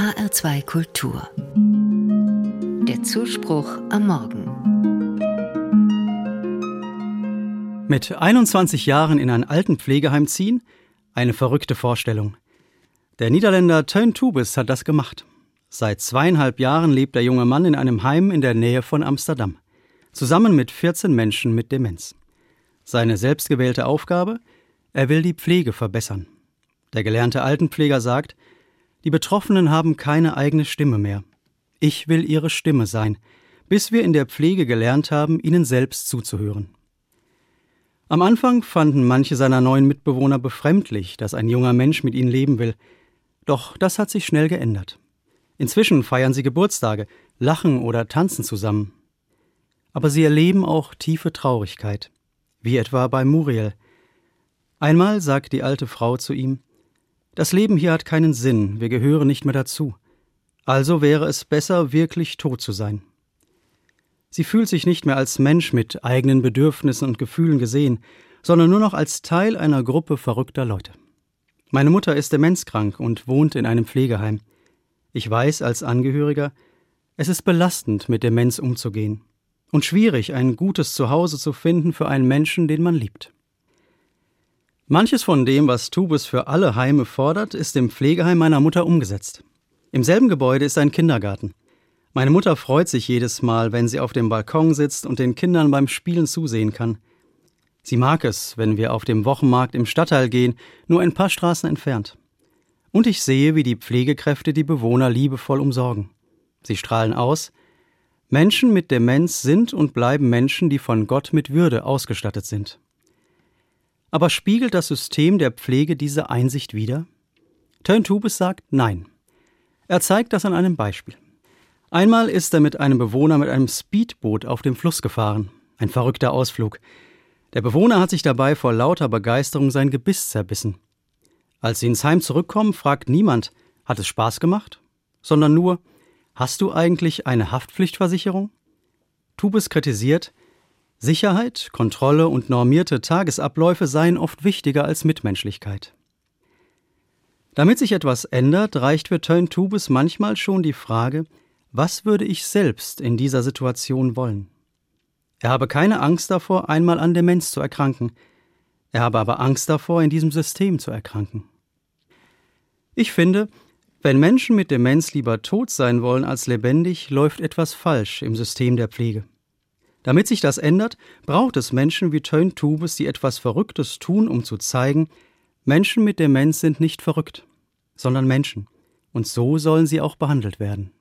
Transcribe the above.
HR2 Kultur. Der Zuspruch am Morgen. Mit 21 Jahren in ein Altenpflegeheim ziehen? Eine verrückte Vorstellung. Der Niederländer Teun Tubes hat das gemacht. Seit zweieinhalb Jahren lebt der junge Mann in einem Heim in der Nähe von Amsterdam. Zusammen mit 14 Menschen mit Demenz. Seine selbstgewählte Aufgabe? Er will die Pflege verbessern. Der gelernte Altenpfleger sagt, die Betroffenen haben keine eigene Stimme mehr. Ich will ihre Stimme sein, bis wir in der Pflege gelernt haben, ihnen selbst zuzuhören. Am Anfang fanden manche seiner neuen Mitbewohner befremdlich, dass ein junger Mensch mit ihnen leben will. Doch das hat sich schnell geändert. Inzwischen feiern sie Geburtstage, lachen oder tanzen zusammen. Aber sie erleben auch tiefe Traurigkeit, wie etwa bei Muriel. Einmal sagt die alte Frau zu ihm, das Leben hier hat keinen Sinn, wir gehören nicht mehr dazu. Also wäre es besser, wirklich tot zu sein. Sie fühlt sich nicht mehr als Mensch mit eigenen Bedürfnissen und Gefühlen gesehen, sondern nur noch als Teil einer Gruppe verrückter Leute. Meine Mutter ist demenzkrank und wohnt in einem Pflegeheim. Ich weiß als Angehöriger, es ist belastend, mit Demenz umzugehen und schwierig, ein gutes Zuhause zu finden für einen Menschen, den man liebt. Manches von dem, was Tubus für alle Heime fordert, ist im Pflegeheim meiner Mutter umgesetzt. Im selben Gebäude ist ein Kindergarten. Meine Mutter freut sich jedes Mal, wenn sie auf dem Balkon sitzt und den Kindern beim Spielen zusehen kann. Sie mag es, wenn wir auf dem Wochenmarkt im Stadtteil gehen, nur ein paar Straßen entfernt. Und ich sehe, wie die Pflegekräfte die Bewohner liebevoll umsorgen. Sie strahlen aus, Menschen mit Demenz sind und bleiben Menschen, die von Gott mit Würde ausgestattet sind. Aber spiegelt das System der Pflege diese Einsicht wider? Tubes sagt Nein. Er zeigt das an einem Beispiel. Einmal ist er mit einem Bewohner mit einem Speedboot auf dem Fluss gefahren. Ein verrückter Ausflug. Der Bewohner hat sich dabei vor lauter Begeisterung sein Gebiss zerbissen. Als sie ins Heim zurückkommen, fragt niemand, hat es Spaß gemacht? Sondern nur, hast du eigentlich eine Haftpflichtversicherung? Tubes kritisiert, Sicherheit, Kontrolle und normierte Tagesabläufe seien oft wichtiger als Mitmenschlichkeit. Damit sich etwas ändert, reicht für Tön Tubes manchmal schon die Frage, was würde ich selbst in dieser Situation wollen? Er habe keine Angst davor, einmal an Demenz zu erkranken, er habe aber Angst davor, in diesem System zu erkranken. Ich finde, wenn Menschen mit Demenz lieber tot sein wollen als lebendig, läuft etwas falsch im System der Pflege. Damit sich das ändert, braucht es Menschen wie Teun Tubes, die etwas Verrücktes tun, um zu zeigen, Menschen mit Demenz sind nicht verrückt, sondern Menschen, und so sollen sie auch behandelt werden.